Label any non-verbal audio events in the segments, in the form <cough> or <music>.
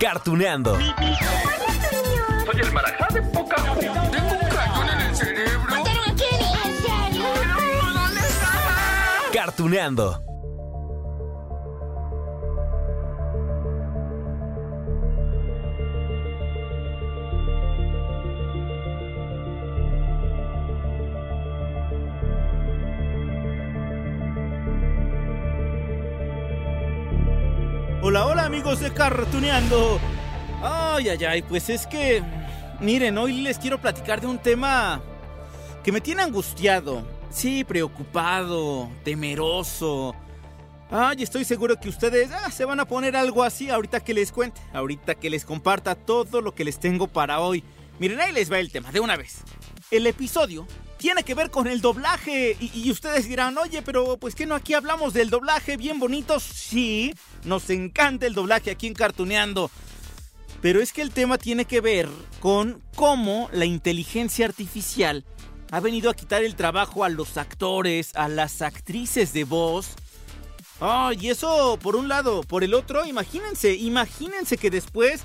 Cartuneando. Soy el marajá de poca Tengo un cañón en el cerebro. ¿Mataron a Kenny? ¿En serio? Cartuneando. Amigos de Cartuneando. Ay, ay, ay, pues es que, miren, hoy les quiero platicar de un tema que me tiene angustiado. Sí, preocupado, temeroso. Ay, estoy seguro que ustedes ah, se van a poner algo así ahorita que les cuente, ahorita que les comparta todo lo que les tengo para hoy. Miren, ahí les va el tema, de una vez. El episodio tiene que ver con el doblaje. Y, ustedes dirán, oye, pero pues que no aquí hablamos del doblaje bien bonitos. Sí, nos encanta el doblaje aquí en Cartuneando. Pero es que el tema tiene que ver con cómo la inteligencia artificial ha venido a quitar el trabajo a los actores, a las actrices de voz. Ay, y eso por un lado, por el otro, imagínense, imagínense que después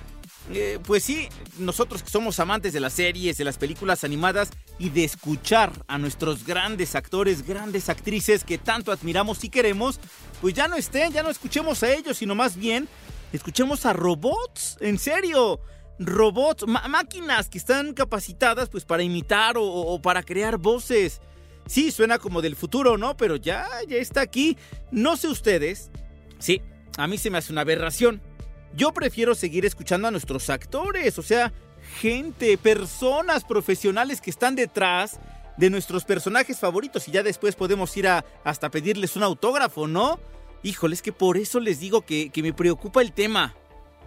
eh, pues sí, nosotros que somos amantes de las series, de las películas animadas y de escuchar a nuestros grandes actores, grandes actrices que tanto admiramos y queremos, pues ya no estén, ya no escuchemos a ellos, sino más bien escuchemos a robots, en serio, robots, máquinas que están capacitadas pues para imitar o, o para crear voces. Sí, suena como del futuro, ¿no? Pero ya, ya está aquí. No sé ustedes. Sí, a mí se me hace una aberración. Yo prefiero seguir escuchando a nuestros actores, o sea, gente, personas profesionales que están detrás de nuestros personajes favoritos y ya después podemos ir a hasta pedirles un autógrafo, ¿no? Híjole, es que por eso les digo que, que me preocupa el tema.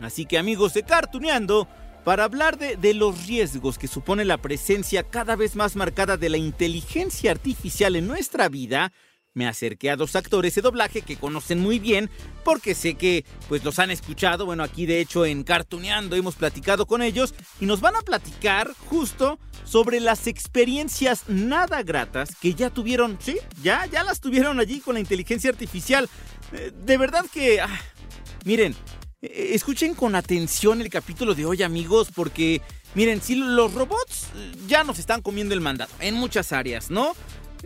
Así que amigos de Cartuneando, para hablar de, de, los riesgos que supone la presencia cada vez más marcada de la inteligencia artificial en nuestra vida, me acerqué a dos actores de doblaje que conocen muy bien porque sé que pues los han escuchado, bueno aquí de hecho en Cartuneando hemos platicado con ellos y nos van a platicar justo sobre las experiencias nada gratas que ya tuvieron, sí, ya, ya las tuvieron allí con la inteligencia artificial. De verdad que, ah, miren, escuchen con atención el capítulo de hoy amigos porque miren, si los robots ya nos están comiendo el mandato en muchas áreas, ¿no?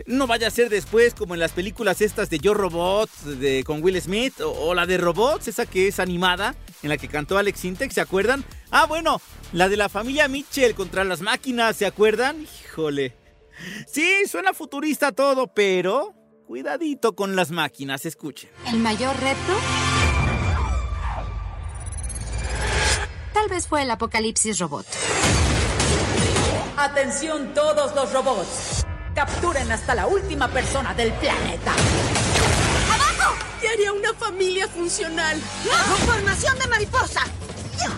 No vaya a ser después como en las películas estas de Yo Robot de, con Will Smith o, o, la de Robots, esa que es animada, en la que cantó Alex Sintek, ¿se acuerdan? Ah, bueno, la de la familia Mitchell contra las máquinas, ¿se acuerdan? Híjole. Sí, suena futurista todo, pero cuidadito con las máquinas, escuchen. ¿El mayor reto? Tal vez fue el apocalipsis robot. Atención todos los robots. Capturen hasta la última persona del planeta. ¡Abajo! ¿Qué haría una familia funcional? ¡Formación de mariposa!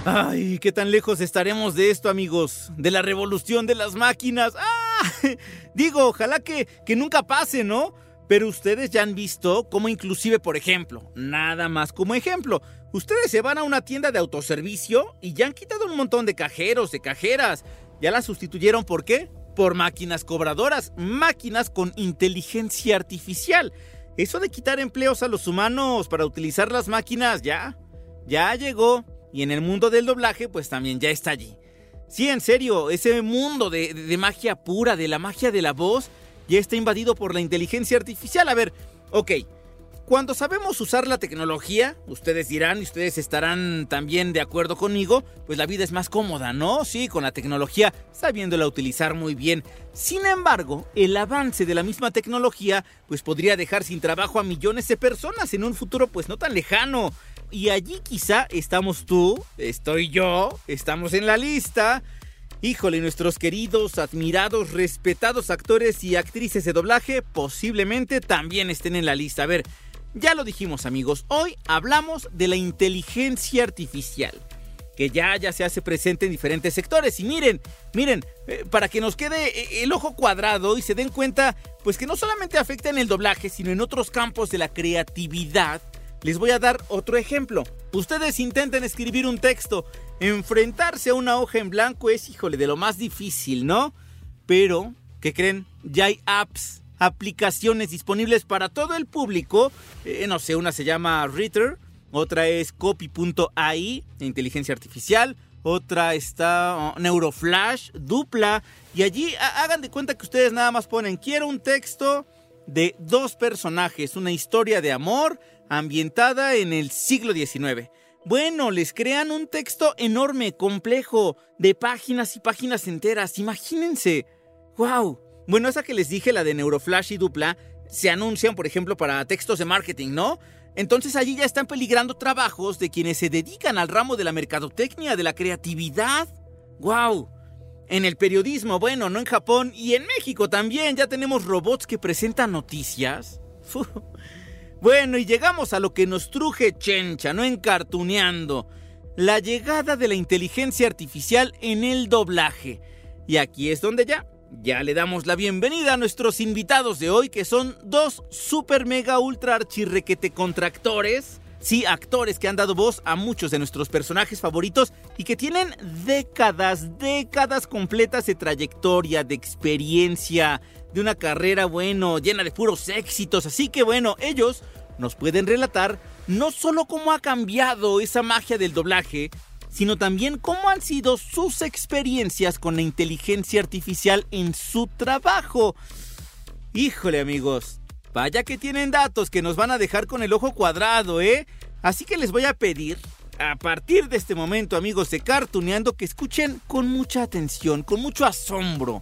Ay, qué tan lejos estaremos de esto, amigos. De la revolución de las máquinas. ¡Ah! <laughs> Digo, ojalá que, que nunca pase, ¿no? Pero ustedes ya han visto cómo inclusive, por ejemplo, nada más como ejemplo, ustedes se van a una tienda de autoservicio y ya han quitado un montón de cajeros, de cajeras. Ya las sustituyeron, ¿por qué? Por máquinas cobradoras, máquinas con inteligencia artificial. Eso de quitar empleos a los humanos para utilizar las máquinas ya, ya llegó. Y en el mundo del doblaje, pues también ya está allí. Sí, en serio, ese mundo de, de, de magia pura, de la magia de la voz, ya está invadido por la inteligencia artificial. A ver, ok, cuando sabemos usar la tecnología, ustedes dirán y ustedes estarán también de acuerdo conmigo, pues la vida es más cómoda, ¿no? Sí, con la tecnología, sabiéndola utilizar muy bien. Sin embargo, el avance de la misma tecnología, pues podría dejar sin trabajo a millones de personas en un futuro pues no tan lejano. Y allí quizá estamos tú, estoy yo, estamos en la lista. Híjole, nuestros queridos, admirados, respetados actores y actrices de doblaje posiblemente también estén en la lista. A ver, ya lo dijimos amigos, hoy hablamos de la inteligencia artificial que ya, ya se hace presente en diferentes sectores. Y miren, miren, eh, para que nos quede eh, el ojo cuadrado y se den cuenta, pues que no solamente afecta en el doblaje, sino en otros campos de la creatividad. Les voy a dar otro ejemplo. Ustedes intenten escribir un texto. Enfrentarse a una hoja en blanco es, híjole, de lo más difícil, ¿no? Pero, ¿qué creen? Ya hay apps, aplicaciones disponibles para todo el público. Eh, no sé, una se llama Reader otra es copy.ai, inteligencia artificial, otra está oh, Neuroflash, dupla, y allí hagan de cuenta que ustedes nada más ponen, quiero un texto de dos personajes, una historia de amor ambientada en el siglo XIX. Bueno, les crean un texto enorme, complejo, de páginas y páginas enteras, imagínense. ¡Wow! Bueno, esa que les dije, la de Neuroflash y dupla, se anuncian, por ejemplo, para textos de marketing, ¿no? Entonces allí ya están peligrando trabajos de quienes se dedican al ramo de la mercadotecnia, de la creatividad. ¡Wow! En el periodismo, bueno, no en Japón y en México también ya tenemos robots que presentan noticias. <laughs> Bueno, y llegamos a lo que nos truje chencha, no encartuneando. La llegada de la inteligencia artificial en el doblaje. Y aquí es donde ya ya le damos la bienvenida a nuestros invitados de hoy, que son dos super mega ultra archirrequete contractores. Sí, actores que han dado voz a muchos de nuestros personajes favoritos y que tienen décadas, décadas completas de trayectoria, de experiencia, de una carrera, bueno, llena de puros éxitos. Así que bueno, ellos nos pueden relatar no solo cómo ha cambiado esa magia del doblaje, sino también cómo han sido sus experiencias con la inteligencia artificial en su trabajo. Híjole amigos, vaya que tienen datos que nos van a dejar con el ojo cuadrado, ¿eh? Así que les voy a pedir, a partir de este momento amigos de Cartuneando, que escuchen con mucha atención, con mucho asombro.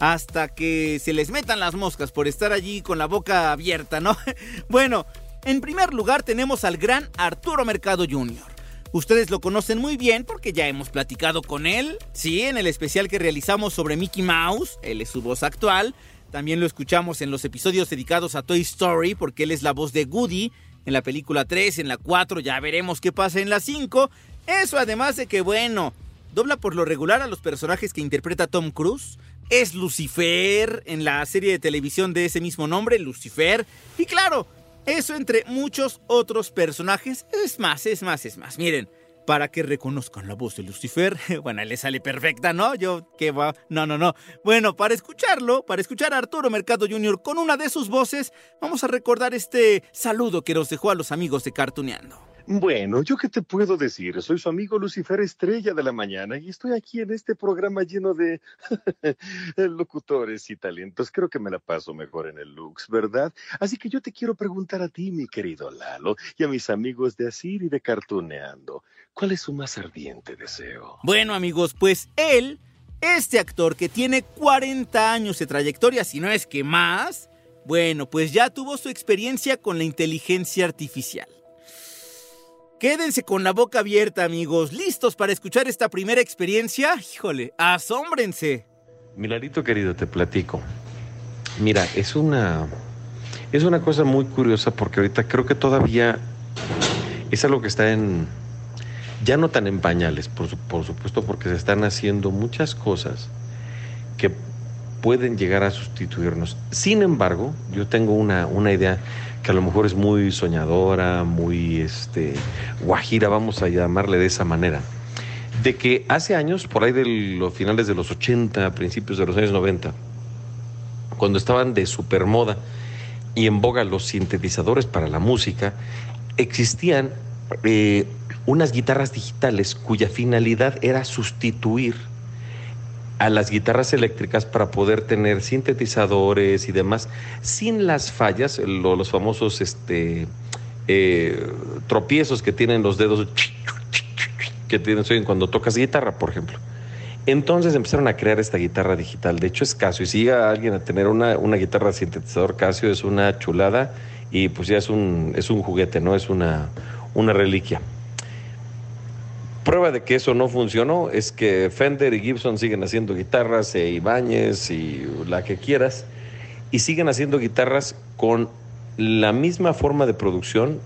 Hasta que se les metan las moscas por estar allí con la boca abierta, ¿no? <laughs> bueno, en primer lugar tenemos al gran Arturo Mercado Jr. Ustedes lo conocen muy bien porque ya hemos platicado con él, sí, en el especial que realizamos sobre Mickey Mouse, él es su voz actual. También lo escuchamos en los episodios dedicados a Toy Story porque él es la voz de Woody en la película 3, en la 4, ya veremos qué pasa en la 5. Eso además de que, bueno, dobla por lo regular a los personajes que interpreta Tom Cruise. Es Lucifer en la serie de televisión de ese mismo nombre, Lucifer. Y claro, eso entre muchos otros personajes. Es más, es más, es más. Miren, para que reconozcan la voz de Lucifer, <laughs> bueno, le sale perfecta, ¿no? Yo, ¿qué va? No, no, no. Bueno, para escucharlo, para escuchar a Arturo Mercado Jr. con una de sus voces, vamos a recordar este saludo que nos dejó a los amigos de Cartuneando. Bueno, ¿yo qué te puedo decir? Soy su amigo Lucifer Estrella de la Mañana y estoy aquí en este programa lleno de <laughs> locutores y talentos. Creo que me la paso mejor en el Lux, ¿verdad? Así que yo te quiero preguntar a ti, mi querido Lalo, y a mis amigos de Asir y de Cartuneando, ¿cuál es su más ardiente deseo? Bueno, amigos, pues él, este actor que tiene 40 años de trayectoria, si no es que más, bueno, pues ya tuvo su experiencia con la inteligencia artificial. Quédense con la boca abierta, amigos, listos para escuchar esta primera experiencia. Híjole, asómbrense. Milarito querido, te platico. Mira, es una es una cosa muy curiosa porque ahorita creo que todavía es algo que está en ya no tan en pañales, por, por supuesto, porque se están haciendo muchas cosas que pueden llegar a sustituirnos. Sin embargo, yo tengo una, una idea que a lo mejor es muy soñadora, muy este, guajira, vamos a llamarle de esa manera, de que hace años, por ahí de los finales de los 80, principios de los años 90, cuando estaban de supermoda y en boga los sintetizadores para la música, existían eh, unas guitarras digitales cuya finalidad era sustituir a las guitarras eléctricas para poder tener sintetizadores y demás sin las fallas, los famosos este, eh, tropiezos que tienen los dedos que tienen cuando tocas guitarra, por ejemplo. Entonces empezaron a crear esta guitarra digital. De hecho es Casio. Y si llega alguien a tener una, una guitarra sintetizador Casio, es una chulada y pues ya es un, es un juguete, ¿no? Es una, una reliquia. Prueba de que eso no funcionó es que Fender y Gibson siguen haciendo guitarras, e Ibáñez y la que quieras, y siguen haciendo guitarras con la misma forma de producción,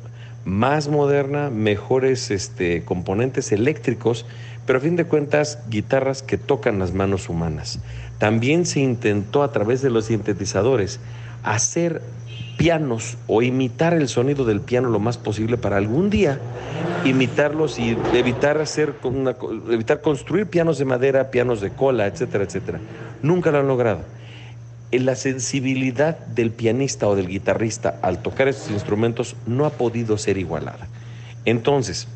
más moderna, mejores este, componentes eléctricos, pero a fin de cuentas guitarras que tocan las manos humanas. También se intentó a través de los sintetizadores hacer pianos o imitar el sonido del piano lo más posible para algún día imitarlos y evitar hacer evitar construir pianos de madera, pianos de cola, etcétera, etcétera. Nunca lo han logrado. La sensibilidad del pianista o del guitarrista al tocar estos instrumentos no ha podido ser igualada. Entonces,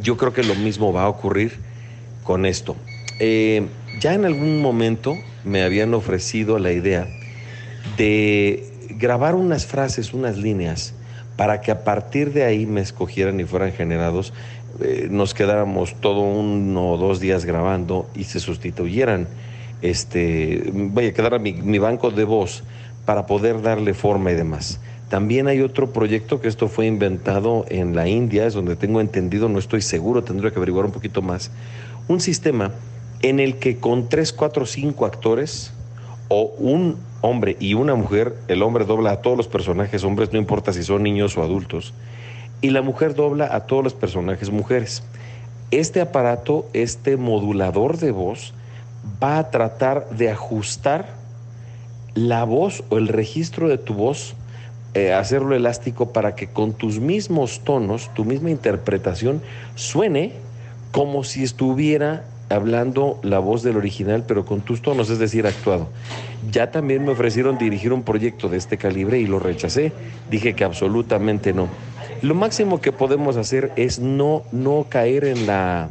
yo creo que lo mismo va a ocurrir con esto. Eh, ya en algún momento me habían ofrecido la idea de grabar unas frases, unas líneas, para que a partir de ahí me escogieran y fueran generados, eh, nos quedáramos todo uno o dos días grabando y se sustituyeran, este, vaya, quedara mi, mi banco de voz para poder darle forma y demás. También hay otro proyecto que esto fue inventado en la India, es donde tengo entendido, no estoy seguro, tendría que averiguar un poquito más, un sistema en el que con tres, cuatro, cinco actores o un hombre y una mujer, el hombre dobla a todos los personajes hombres, no importa si son niños o adultos, y la mujer dobla a todos los personajes mujeres. Este aparato, este modulador de voz, va a tratar de ajustar la voz o el registro de tu voz, eh, hacerlo elástico para que con tus mismos tonos, tu misma interpretación, suene como si estuviera hablando la voz del original, pero con tus tonos, es decir, actuado. Ya también me ofrecieron dirigir un proyecto de este calibre y lo rechacé. Dije que absolutamente no. Lo máximo que podemos hacer es no, no caer en la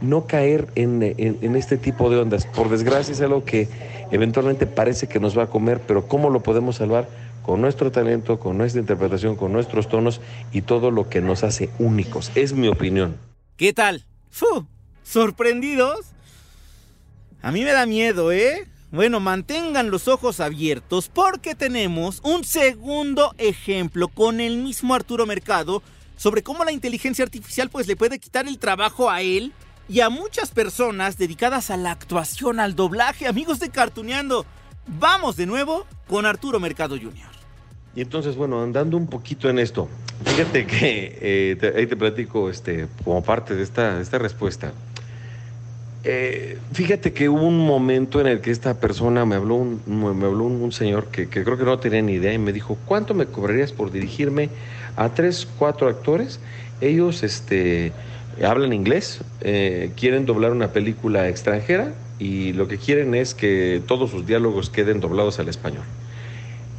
no caer en, en, este tipo de ondas. Por desgracia es algo que eventualmente parece que nos va a comer, pero ¿cómo lo podemos salvar? Con nuestro talento, con nuestra interpretación, con nuestros tonos y todo lo que nos hace únicos. Es mi opinión. ¿Qué tal? ¡Fu! ¿Sorprendidos? A mí me da miedo, ¿eh? Bueno, mantengan los ojos abiertos porque tenemos un segundo ejemplo con el mismo Arturo Mercado sobre cómo la inteligencia artificial pues le puede quitar el trabajo a él y a muchas personas dedicadas a la actuación, al doblaje, amigos de Cartuneando. Vamos de nuevo con Arturo Mercado Jr. Y entonces, bueno, andando un poquito en esto, fíjate que eh, ahí te platico este, como parte de esta, de esta respuesta. Eh, fíjate que hubo un momento en el que esta persona me habló un, me habló un, señor que, creo que no tenía ni idea y me dijo, ¿cuánto me cobrarías por dirigirme a tres, cuatro actores? Ellos este, hablan inglés, eh, quieren doblar una película extranjera y lo que quieren es que todos sus diálogos queden doblados al español.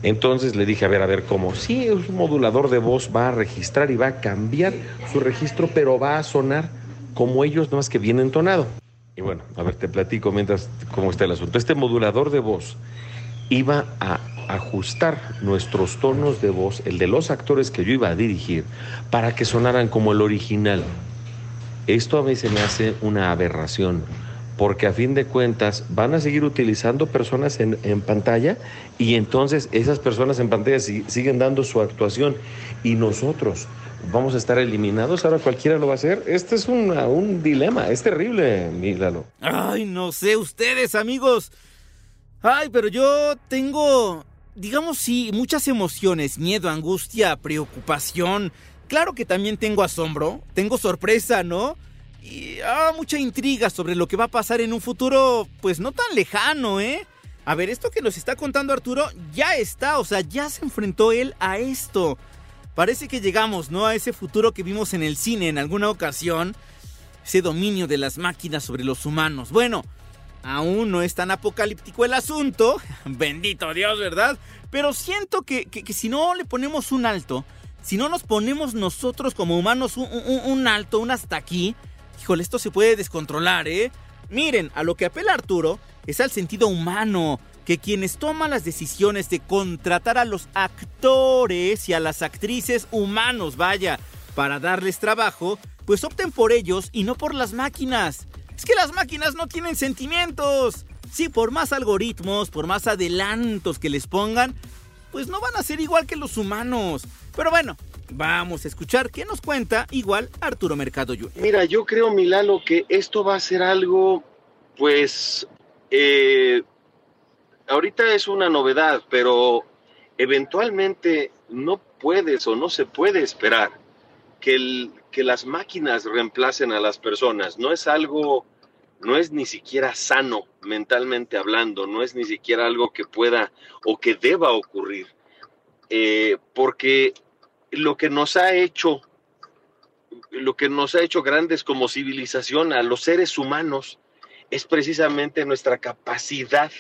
Entonces le dije, a ver, a ver, ¿cómo? Sí, un modulador de voz, va a registrar y va a cambiar su registro, pero va a sonar como ellos, no más que bien entonado. Y bueno, a ver, te platico mientras cómo está el asunto. Este modulador de voz iba a ajustar nuestros tonos de voz, el de los actores que yo iba a dirigir, para que sonaran como el original. Esto a mí se me hace una aberración, porque a fin de cuentas van a seguir utilizando personas en, pantalla y entonces esas personas en pantalla siguen dando su actuación y nosotros vamos a estar eliminados, ahora cualquiera lo va a hacer. Este es un dilema, es terrible, Mílalo. Ay, no sé ustedes, amigos. Ay, pero yo tengo, digamos sí, muchas emociones, miedo, angustia, preocupación. Claro que también tengo asombro, tengo sorpresa, ¿no? Y ah, mucha intriga sobre lo que va a pasar en un futuro, pues no tan lejano, ¿eh? A ver, esto que nos está contando Arturo ya está, o sea, ya se enfrentó él a esto. Parece que llegamos, ¿no? A ese futuro que vimos en el cine en alguna ocasión. Ese dominio de las máquinas sobre los humanos. Bueno, aún no es tan apocalíptico el asunto. <laughs> Bendito Dios, ¿verdad? Pero siento que, si no le ponemos un alto, si no nos ponemos nosotros como humanos un, un alto, un hasta aquí, híjole, esto se puede descontrolar, ¿eh? Miren, a lo que apela Arturo es al sentido humano, que quienes toman las decisiones de contratar a los actores y a las actrices humanos, vaya, para darles trabajo, pues opten por ellos y no por las máquinas. Es que las máquinas no tienen sentimientos. Sí, por más algoritmos, por más adelantos que les pongan, pues no van a ser igual que los humanos. Pero bueno, Vamos a escuchar qué nos cuenta igual Arturo Mercado Jr. Mira, yo creo, Milalo, que esto va a ser algo, pues, eh, ahorita es una novedad, pero eventualmente no puedes o no se puede esperar que, el, que las máquinas reemplacen a las personas. No es algo, no es ni siquiera sano mentalmente hablando, no es ni siquiera algo que pueda o que deba ocurrir. Eh, porque lo que nos ha hecho, lo que nos ha hecho grandes como civilización a los seres humanos es precisamente nuestra capacidad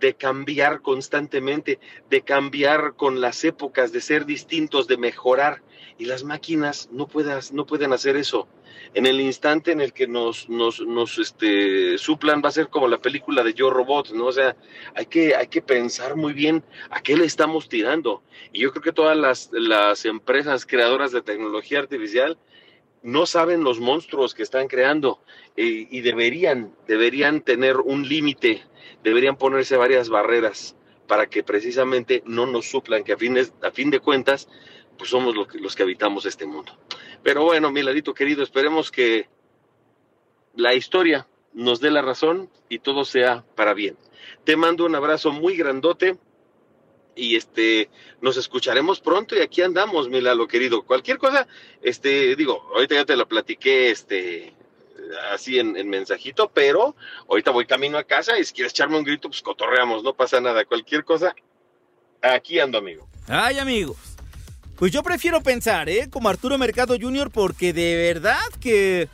de cambiar constantemente, de cambiar con las épocas, de ser distintos, de mejorar. Y las máquinas no, puedas, no pueden hacer eso. En el instante en el que nos, nos, nos este, suplan va a ser como la película de Yo Robot, ¿no? O sea, hay que, hay que pensar muy bien a qué le estamos tirando. Y yo creo que todas las, las empresas creadoras de tecnología artificial no saben los monstruos que están creando y deberían, deberían tener un límite, deberían ponerse varias barreras para que precisamente no nos suplan, que a, a fin de cuentas, pues somos que, los que habitamos este mundo. Pero bueno, mi ladito querido, esperemos que la historia nos dé la razón y todo sea para bien. Te mando un abrazo muy grandote y este nos escucharemos pronto y aquí andamos, mi Lalo querido. Cualquier cosa, este, digo, ahorita ya te lo platiqué, este, así en, en, mensajito, pero ahorita voy camino a casa y si quieres echarme un grito, pues cotorreamos, no pasa nada. Cualquier cosa, aquí ando, amigo. Ay, amigos. Pues yo prefiero pensar, ¿eh? Como Arturo Mercado Jr., porque de verdad que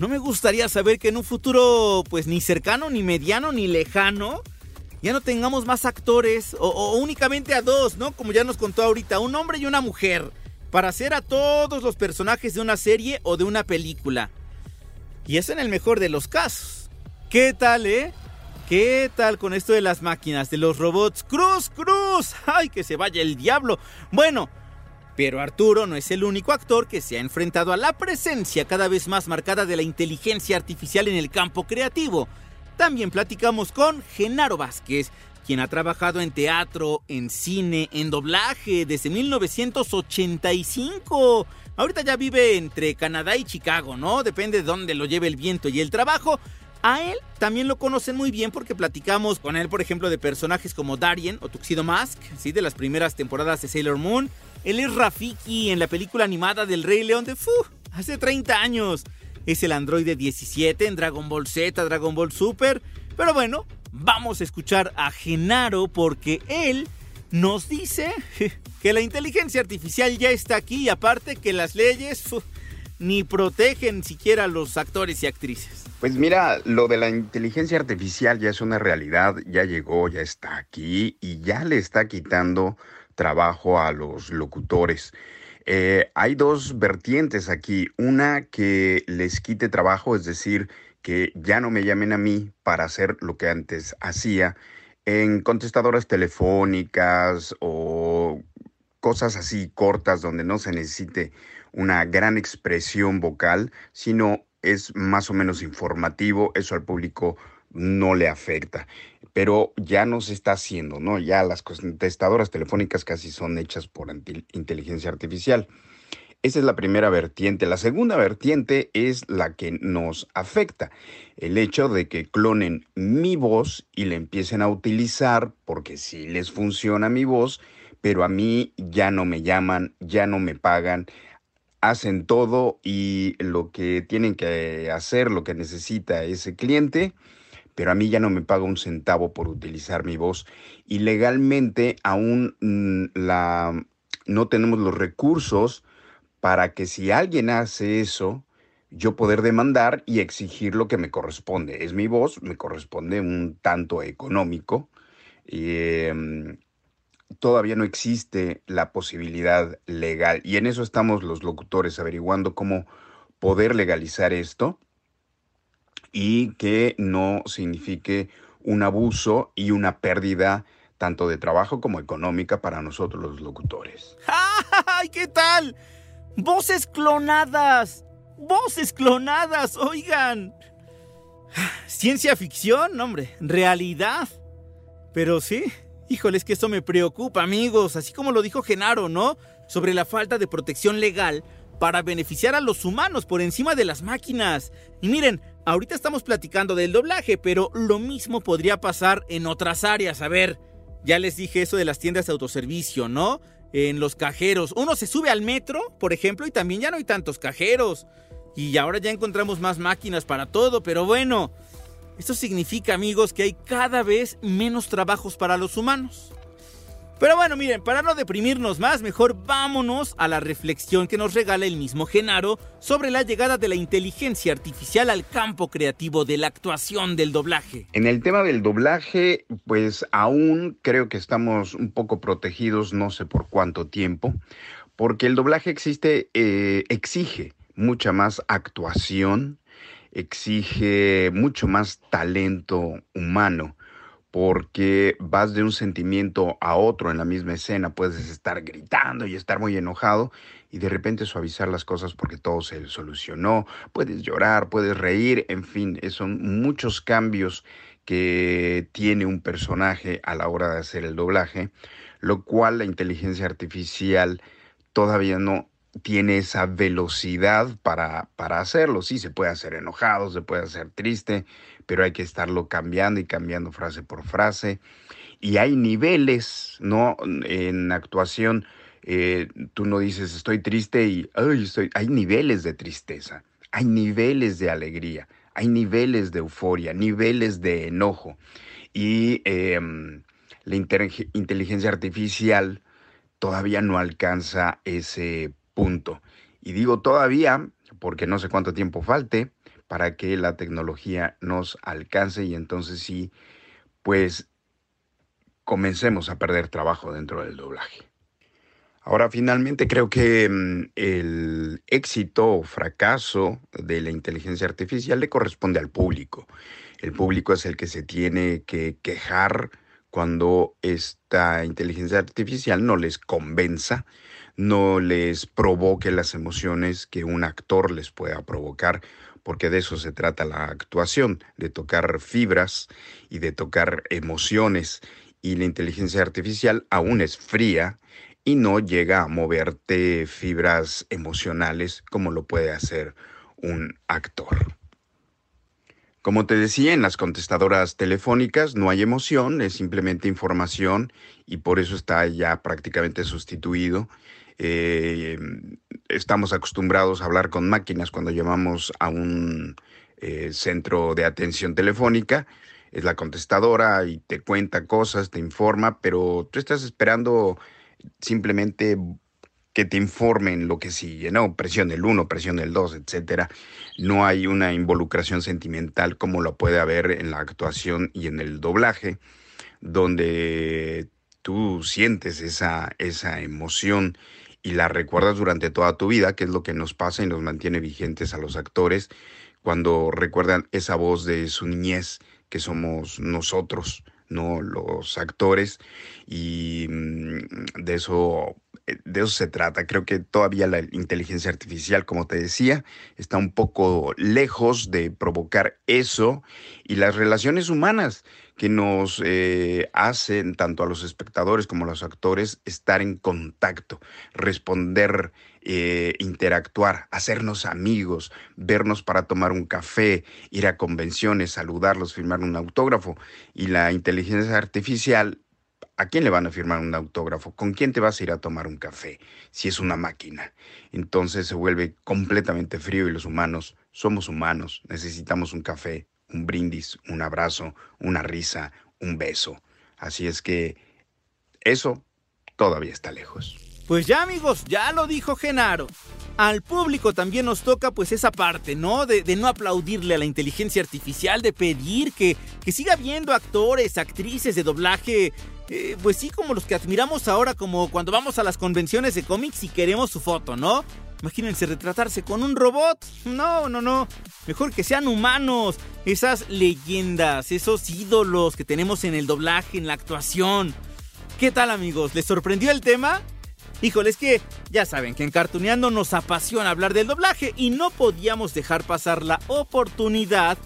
no me gustaría saber que en un futuro, pues ni cercano, ni mediano, ni lejano, ya no tengamos más actores o, únicamente a dos, ¿no? Como ya nos contó ahorita, un hombre y una mujer, para hacer a todos los personajes de una serie o de una película. Y eso en el mejor de los casos. ¿Qué tal, eh? ¿Qué tal con esto de las máquinas, de los robots? ¡Cruz, cruz! ¡Ay, que se vaya el diablo! Bueno, pero Arturo no es el único actor que se ha enfrentado a la presencia cada vez más marcada de la inteligencia artificial en el campo creativo. También platicamos con Genaro Vázquez, quien ha trabajado en teatro, en cine, en doblaje desde 1985. Ahorita ya vive entre Canadá y Chicago, ¿no? Depende de dónde lo lleve el viento y el trabajo. A él también lo conocen muy bien porque platicamos con él, por ejemplo, de personajes como Darien o Tuxedo Mask, ¿sí? de las primeras temporadas de Sailor Moon. Él es Rafiki en la película animada del Rey León de ¡fu! hace 30 años. Es el androide 17 en Dragon Ball Z, Dragon Ball Super. Pero bueno, vamos a escuchar a Genaro porque él nos dice <laughs> que la inteligencia artificial ya está aquí y aparte que las leyes ni protegen siquiera a los actores y actrices. Pues mira, lo de la inteligencia artificial ya es una realidad, ya llegó, ya está aquí y ya le está quitando trabajo a los locutores. Eh, hay dos vertientes aquí. Una que les quite trabajo, es decir, que ya no me llamen a mí para hacer lo que antes hacía en contestadoras telefónicas o cosas así cortas donde no se necesite una gran expresión vocal, sino es más o menos informativo, eso al público no le afecta, pero ya no se está haciendo, ¿no? Ya las contestadoras telefónicas casi son hechas por inteligencia artificial. Esa es la primera vertiente. La segunda vertiente es la que nos afecta. El hecho de que clonen mi voz y la empiecen a utilizar porque sí les funciona mi voz, pero a mí ya no me llaman, ya no me pagan, hacen todo y lo que tienen que hacer, lo que necesita ese cliente, pero a mí ya no me paga un centavo por utilizar mi voz. Y legalmente aún mm, la, no tenemos los recursos para que si alguien hace eso, yo poder demandar y exigir lo que me corresponde. Es mi voz, me corresponde un tanto económico. Eh, todavía no existe la posibilidad legal y en eso estamos los locutores averiguando cómo poder legalizar esto y que no signifique un abuso y una pérdida tanto de trabajo como económica para nosotros los locutores. <laughs> ¡Ay, qué tal! Voces clonadas. Voces clonadas, oigan. <sighs> Ciencia ficción, hombre. Realidad. Pero sí, Híjole, es que eso me preocupa, amigos, así como lo dijo Genaro, ¿no? Sobre la falta de protección legal para beneficiar a los humanos por encima de las máquinas. Y miren, ahorita estamos platicando del doblaje, pero lo mismo podría pasar en otras áreas. A ver, ya les dije eso de las tiendas de autoservicio, ¿no? En los cajeros. Uno se sube al metro, por ejemplo, y también ya no hay tantos cajeros. Y ahora ya encontramos más máquinas para todo, pero bueno, esto significa, amigos, que hay cada vez menos trabajos para los humanos. Pero bueno, miren, para no deprimirnos más, mejor vámonos a la reflexión que nos regala el mismo Genaro sobre la llegada de la inteligencia artificial al campo creativo de la actuación del doblaje. En el tema del doblaje, pues aún creo que estamos un poco protegidos, no sé por cuánto tiempo, porque el doblaje existe, eh, exige mucha más actuación, exige mucho más talento humano, porque vas de un sentimiento a otro en la misma escena, puedes estar gritando y estar muy enojado y de repente suavizar las cosas porque todo se solucionó, puedes llorar, puedes reír, en fin, son muchos cambios que tiene un personaje a la hora de hacer el doblaje, lo cual la inteligencia artificial todavía no tiene esa velocidad para, para hacerlo. Sí, se puede hacer enojado, se puede hacer triste, pero hay que estarlo cambiando y cambiando frase por frase. Y hay niveles, ¿no? En actuación, eh, tú no dices estoy triste y estoy... hay niveles de tristeza, hay niveles de alegría, hay niveles de euforia, niveles de enojo. Y em, la inteligencia artificial todavía no alcanza ese punto. Y digo todavía, porque no sé cuánto tiempo falte para que la tecnología nos alcance y entonces sí, pues comencemos a perder trabajo dentro del doblaje. Ahora, finalmente creo que mm, el éxito o fracaso de la inteligencia artificial le corresponde al público. El público es el que se tiene que quejar cuando esta inteligencia artificial no les convenza no les provoque las emociones que un actor les pueda provocar, porque de eso se trata la actuación, de tocar fibras y de tocar emociones. Y la inteligencia artificial aún es fría y no llega a moverte fibras emocionales como lo puede hacer un actor. Como te decía, en las contestadoras telefónicas no hay emoción, es simplemente información y por eso está ya prácticamente sustituido eh, estamos acostumbrados a hablar con máquinas cuando llamamos a un eh, centro de atención telefónica. Es la contestadora y te cuenta cosas, te informa, pero tú estás esperando simplemente que te informen lo que sigue, ¿no? Presión el 1, presión el 2, etcétera. No hay una involucración sentimental como lo puede haber en la actuación y en el doblaje, donde tú sientes esa, esa emoción y la recuerdas durante toda tu vida, que es lo que nos pasa y nos mantiene vigentes a los actores cuando recuerdan esa voz de su niñez que somos nosotros, no los actores y mm, de eso eh, de eso se trata. Creo que todavía la inteligencia artificial, como te decía, está un poco lejos de provocar eso y las relaciones humanas que nos eh, hacen tanto a los espectadores como a los actores estar en contacto, responder, eh, interactuar, hacernos amigos, vernos para tomar un café, ir a convenciones, saludarlos, firmar un autógrafo. Y la inteligencia artificial ¿A quién le van a firmar un autógrafo? ¿Con quién te vas a ir a tomar un café si es una máquina? Entonces se vuelve completamente frío y los humanos somos humanos, necesitamos un café, un brindis, un abrazo, una risa, un beso. Así es que eso todavía está lejos. Pues ya amigos, ya lo dijo Genaro. Al público también nos toca pues esa parte, ¿no? De, no aplaudirle a la inteligencia artificial, de pedir que, que siga viendo actores, actrices de doblaje, eh, pues sí, como los que admiramos ahora, como cuando vamos a las convenciones de cómics y queremos su foto, ¿no? Imagínense retratarse con un robot. No, no, no. Mejor que sean humanos. Esas leyendas, esos ídolos que tenemos en el doblaje, en la actuación. ¿Qué tal amigos? ¿Les sorprendió el tema? Híjole, es que ya saben que en Cartuneando nos apasiona hablar del doblaje y no podíamos dejar pasar la oportunidad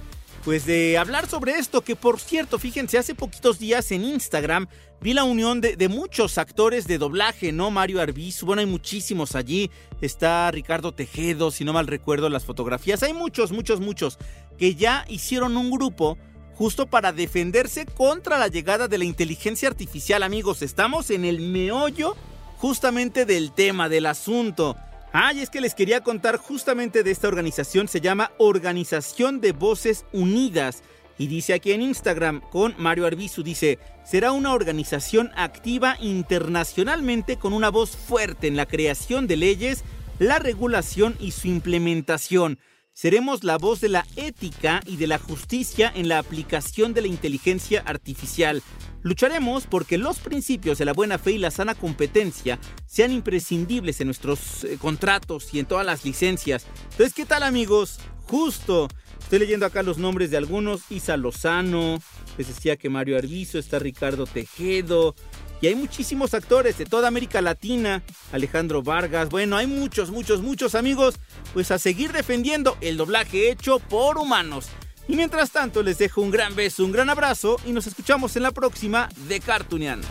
pues de hablar sobre esto, que por cierto, fíjense, hace poquitos días en Instagram vi la unión de, muchos actores de doblaje, ¿no? Mario Arbizu, bueno, hay muchísimos allí, está Ricardo Tejedo, si no mal recuerdo las fotografías, hay muchos, muchos, muchos, que ya hicieron un grupo justo para defenderse contra la llegada de la inteligencia artificial, amigos, estamos en el meollo justamente del tema, del asunto. Ah, y es que les quería contar justamente de esta organización, se llama Organización de Voces Unidas. Y dice aquí en Instagram con Mario Arbizu, dice, será una organización activa internacionalmente con una voz fuerte en la creación de leyes, la regulación y su implementación. Seremos la voz de la ética y de la justicia en la aplicación de la inteligencia artificial. Lucharemos porque los principios de la buena fe y la sana competencia sean imprescindibles en nuestros eh, contratos y en todas las licencias. Entonces, ¿qué tal amigos? Justo. Estoy leyendo acá los nombres de algunos. Isa Lozano. Les decía que Mario Arbizo. Está Ricardo Tejedo. Y hay muchísimos actores de toda América Latina. Alejandro Vargas. Bueno, hay muchos, muchos, muchos amigos. Pues a seguir defendiendo el doblaje hecho por humanos. Y mientras tanto les dejo un gran beso, un gran abrazo y nos escuchamos en la próxima de Cartunian.